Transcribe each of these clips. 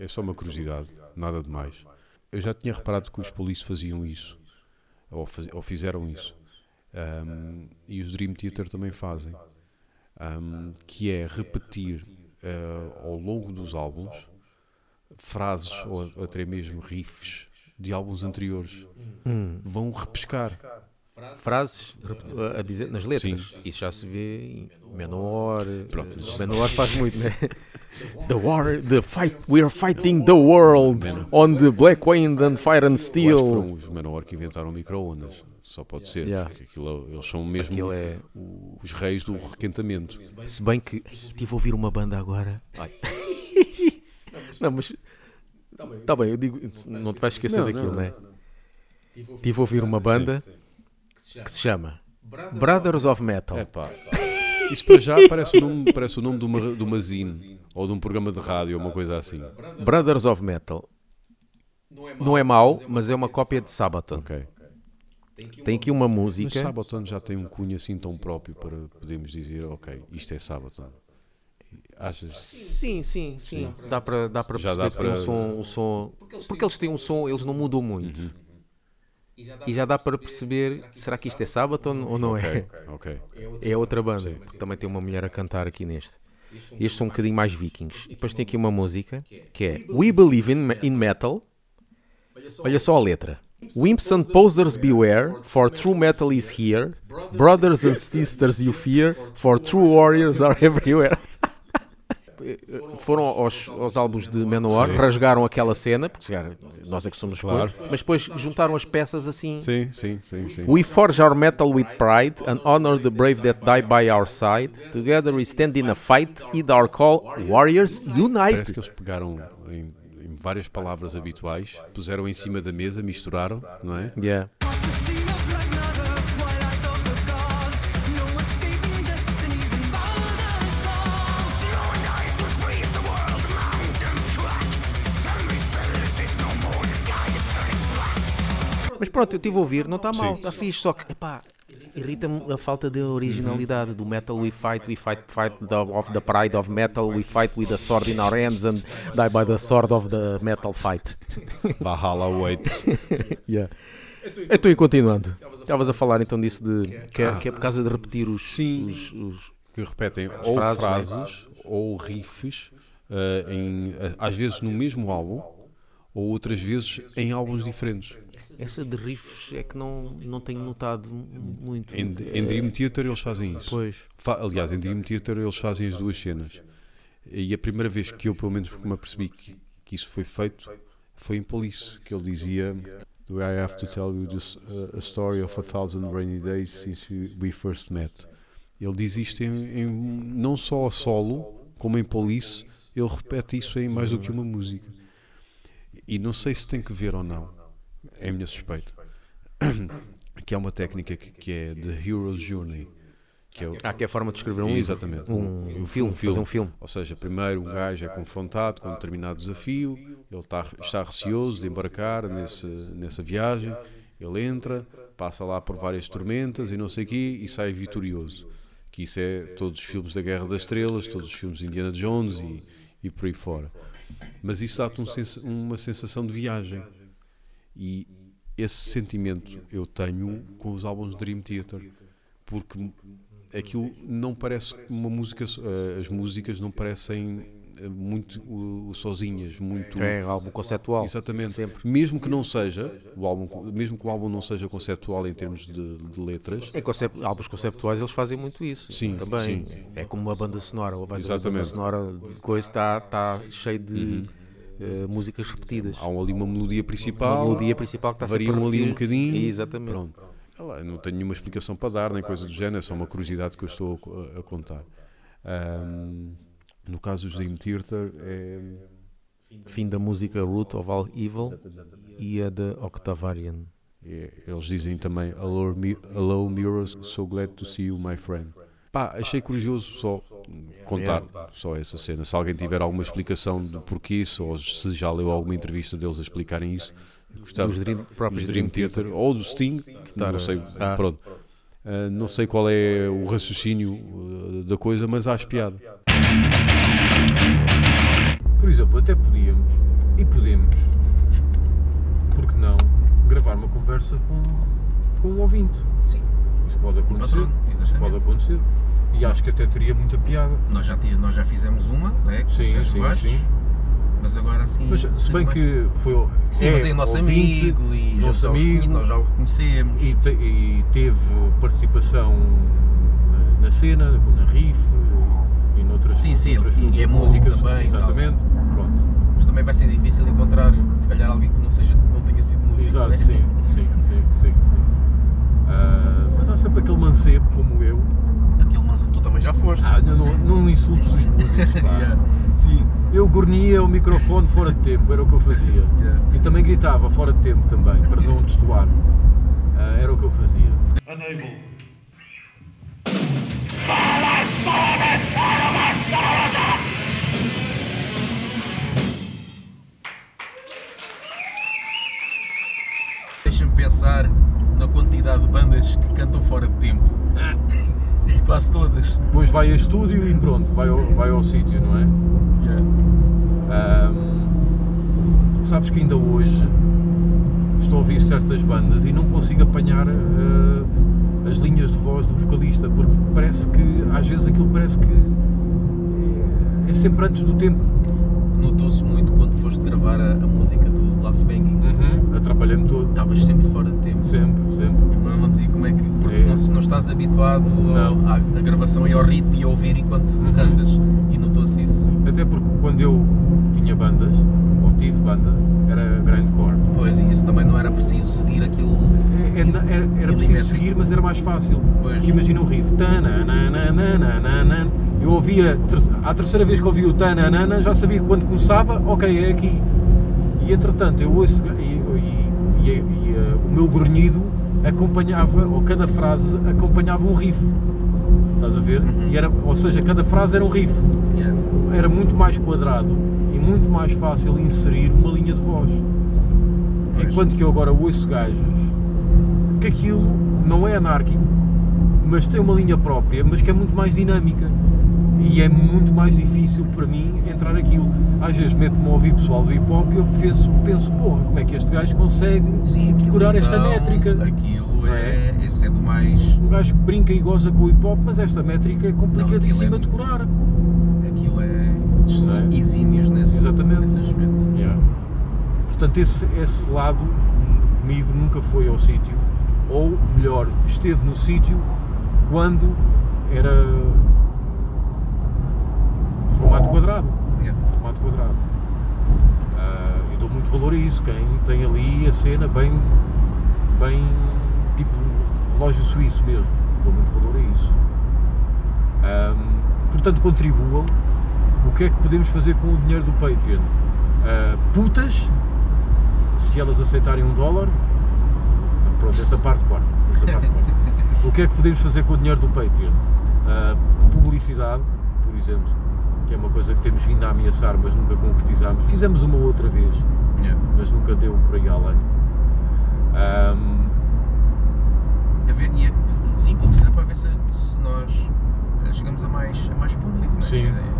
é só uma curiosidade, nada de mais. Eu já tinha reparado que os Police faziam isso, ou, faz, ou fizeram isso. Um, e os Dream Theater também fazem, um, que é repetir uh, ao longo dos álbuns frases ou até mesmo riffs de álbuns anteriores. Hum. Vão repescar. Frases a dizer nas letras. Sim. Isso já se vê em Menor. Pronto, mas- Menor faz muito, né? The war, the fight, we are fighting the world Menor. on the black wind and fire and Eu acho que steel. foram os Manowar que inventaram micro-ondas. Só pode ser. Yeah. porque aquilo, eles são mesmo Aquilo é. os reis do requentamento. Se bem que estive a ouvir uma banda agora. Ai. Não, mas. Tá bem, eu digo, não te vais esquecer Não, daquilo, não, né? Estive a ouvir uma banda que se chama Brothers of Metal. É pá. Isso para já parece o nome, parece o nome de, uma, de uma zine ou de um programa de rádio ou uma coisa assim. Brothers of Metal. Não é mau, mas é uma cópia de Sabaton. Ok. Tem aqui uma Mas música. Sabaton já tem um cunho assim tão próprio para podermos dizer, ok, isto é Sabaton. Achas? Sim, sim, sim. Dá para dá para Já perceber dá que tem um para- som, um som. Porque eles têm um som, eles não mudam muito. Uhum. E já dá para perceber, será que isto é Sabaton ou não é? Ok, ok. É outra banda, porque também tem uma mulher a cantar aqui neste. Estes são um bocadinho mais vikings. E depois tem aqui uma música que é We Believe in, in Metal. Olha só a letra. Wimps and posers beware, for true metal is here. Brothers and sisters you fear, for true warriors are everywhere. Foram aos, aos álbuns de Manowar, Sim. rasgaram aquela cena, porque se calhar nós é que somos Claro. mas depois juntaram as peças assim. Sim, sim, sim, sim. We forge our metal with pride and honor the brave that die by our side. Together we stand in a fight, heed our call, warriors Parece unite. que eles pegaram em, em várias palavras habituais, puseram em cima da mesa, misturaram, não é? Yeah. Pronto, eu estive a ouvir, não está mal, está fixe, só que, epá, irrita-me a falta de originalidade do metal we fight, we fight, fight the, of the pride of metal, we fight with a sword in our hands and die by the sword of the metal fight. Valhalla waits. Yeah. Então, e continuando, estavas a falar então disso de que é, que é por causa de repetir os, Sim. os- os- que repetem ou frases, frases, né? ou riffs, eh, em, eh, às vezes no mesmo álbum, ou outras vezes em álbuns diferentes. Essa de riffs é que não, não tenho notado mu- muito. Em, em Dream Theater eles fazem isso. Pois. Fa- aliás, em Dream Theater eles fazem as duas cenas. E a primeira vez que eu, pelo menos, me apercebi que, que isso foi feito foi em Police, que ele dizia Do I have to tell you this, uh, a story of a thousand rainy days since we- we first met? Ele diz isto em, em- não só a solo, como em Police, ele repete isso em mais do que uma música. E não sei se tem que ver ou não, é a minha suspeita. Que é uma técnica que, que é The Hero's Journey. Que é o- Ah, que é a forma de escrever um livro. Exatamente. Um, um filme, fazer um filme. ou seja, primeiro um gajo é confrontado com um determinado desafio, ele está, está receoso de embarcar nesse, nessa viagem, ele entra, passa lá por várias tormentas e não sei o quê e sai vitorioso. Que isso é todos os filmes da Guerra das Estrelas, todos os filmes de Indiana Jones e, e por aí fora. Mas isso dá-te um sens- uma sensação de viagem. E esse sentimento eu tenho com os álbuns de Dream Theater, porque aquilo não parece uma música, eh, as músicas não parecem eh, muito uh, sozinhas, muito É álbum conceptual. exatamente. Sempre. Mesmo que não seja o álbum, mesmo que o álbum não seja conceptual em termos de, de letras, Em concep- álbuns conceptuais eles fazem muito isso. Sim, também. sim. É como uma banda sonora. A banda Exatamente. sonora coisa está está cheio de eh, músicas repetidas. há um- ali uma melodia Uma principal, melodia principal que está variam a ali um bocadinho, Exatamente. pronto. Eu não tenho nenhuma explicação para dar, nem coisa do género, é só uma curiosidade que eu estou a a, contar. Ahm, no caso dos Dream Theater, é, Fim da música Root of All Evil e a de Octavarian. Eles dizem também Hello, Mi- Hello Mirrors, so glad to see you, my friend. Pá, achei curioso só contar só essa cena. Se alguém tiver alguma explicação de porquê isso, ou se já leu alguma entrevista deles a explicarem isso, gostava. Dos Dream, próprios Dream Theater ou do Sting, não sei, Ah. pronto. Ah, não sei qual é o raciocínio uh, da coisa, mas acho piada. Por exemplo, até podíamos E podemos, porque não, gravar uma conversa com, com um ouvinte. Sim. Isso pode acontecer. patrono, Isso pode acontecer. E acho que até teria muita piada. Nós já, ti- nós já fizemos uma, né? Sim, sim, Bastos, sim. Mas agora sim. Mas se bem que foi. Sim, é mas é nosso ouvinte, amigo e nosso já amigo, nós já o conhecemos. e, te- e teve participação na, na cena, na riff e noutras, Sim, sim, noutras e é músico músicas, também. Exatamente. Pronto. Mas também vai ser difícil encontrar, se calhar, alguém que não, seja, não tenha sido músico. Exato, né? sim, sim, sim, sim, sim. Ah, mas há sempre aquele mancebo como eu. Foste. Ah, não, não insultes os músicos, pá. Yeah. Sim. Eu gornia o microfone fora de tempo, era o que eu fazia. Yeah. E também gritava fora de tempo também, para não destoar. Ah, era o que eu fazia. Unable. Deixa-me pensar na quantidade de bandas que cantam fora de tempo. E quase todas. Depois vai a estúdio e pronto, vai ao, vai ao sítio, não é? Yeah. Ahm, sabes que ainda hoje estou a ouvir certas bandas e não consigo apanhar ah, as linhas de voz do vocalista, porque parece que, às vezes aquilo parece que é, é sempre antes do tempo. Notou-se muito quando foste gravar a, a música do Laugh Banging. Uhum. Atrapalhei-me todo. Estavas sempre fora de tempo. Sempre, sempre. Eu não dizia como é que. Porque É. não, não estás habituado ao- à, à gravação e ao ritmo e a ouvir enquanto Uhum. cantas. E notou-se isso. Até porque quando eu tinha bandas, ou tive banda, era grindcore. Pois, e isso também não era preciso seguir aquilo. É- é- Era, era preciso seguir, mas era mais fácil. Pois. Porque imagina o riff. tananana, Eu ouvia, à terceira vez que ouvi o tananana, já sabia que quando começava, ok, é aqui. E entretanto, eu ouço, e, e- e- e, eh, o meu grunhido acompanhava, ou cada frase acompanhava um riff. Estás a ver? Uhum. E era, ou seja, cada frase era um riff. Yeah. Era muito mais quadrado e muito mais fácil inserir uma linha de voz. Pois. Enquanto que eu agora ouço gajos que aquilo não é anárquico, mas tem uma linha própria, mas que é muito mais dinâmica. E é muito mais difícil para mim entrar aquilo. Às vezes meto-me a ouvir pessoal do hip hop e eu penso, penso, porra, como é que este gajo consegue Sim, aquilo decorar esta então, métrica? Aquilo é. Esse é do mais. Um gajo que brinca e goza com o hip hop, mas esta métrica é complicadíssima é de decorar. Aquilo é. Eles são é? exímios nesse, Exatamente. nesse aspecto. Portanto, esse, esse lado comigo nunca foi ao sítio, ou melhor, esteve no sítio quando era formato quadrado. Yeah. Formato quadrado. Ah, eu dou muito valor a isso. Quem tem ali a cena bem, bem tipo relógio suíço mesmo. Dou muito valor a isso. Ahm, portanto, contribuam. O que é que podemos fazer com o dinheiro do Patreon? Ah, putas, se elas aceitarem um dólar. Ah, Pronto, esta parte corta. Esta parte corta. O que é que podemos fazer com o dinheiro do Patreon? Ah, publicidade, por exemplo, que é uma coisa que temos vindo a ameaçar, mas nunca concretizamos. Fizemos uma outra vez, Yeah. mas nunca deu por aí além. A ver, e, a- sim, publicidade para ver se, se nós eh, chegamos a mais, a mais público. não é? Sim. É-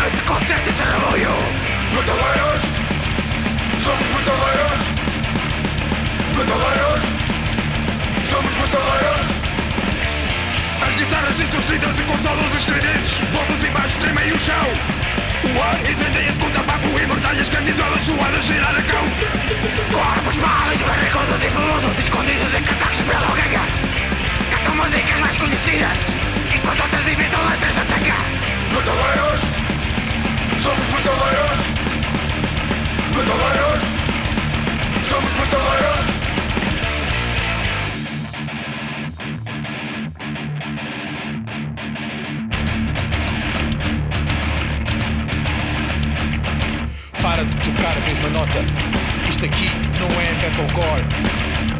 no desconcerta esse rebanho Metaleiros Somos metaleiros Metaleiros Somos metaleiros As guitarras distorcidas e com solos estridentes Bombos e baixos tremem o chão. O ar incendeia-se com tabaco e mortalhas Camisolas suadas girar a cão. Corpos pálidos, barricudos e peludos Escondidos em catacos pela ganga Cantam músicas mais conhecidas. Nota. Isto aqui não é metalcore.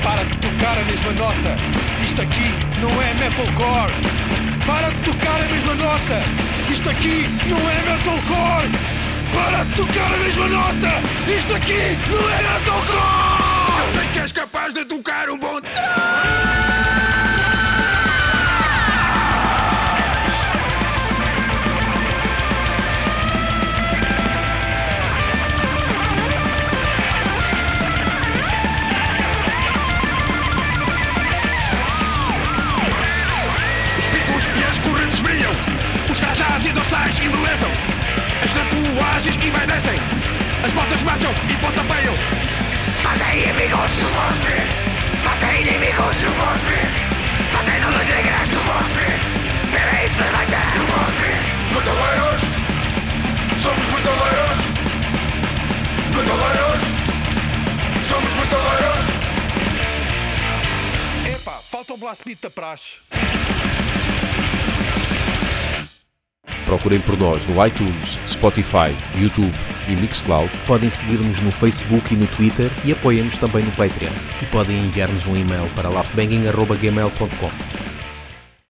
Para de tocar a mesma nota. Isto aqui não é metalcore. Para de tocar a mesma nota. Isto aqui não é metalcore. Para de tocar a mesma nota. Isto aqui não é metalcore. Eu sei que és capaz de tocar um bom As tatuagens envelhecem As botas marcham e pontapeiam Só tem inimigos no Bosfit Só tem inimigos no Bosfit Só tem luzes negras no Bosfit Bebem cerveja no Bosfit Metaleiros Somos metaleiros Metaleiros Somos metaleiros Epá, falta o blast beat da praxe. Procurem por nós no iTunes, Spotify, YouTube e Mixcloud. Podem seguir-nos no Facebook e no Twitter e apoiem-nos também no Patreon. E podem enviar-nos um e-mail para laughbanging.gmail.com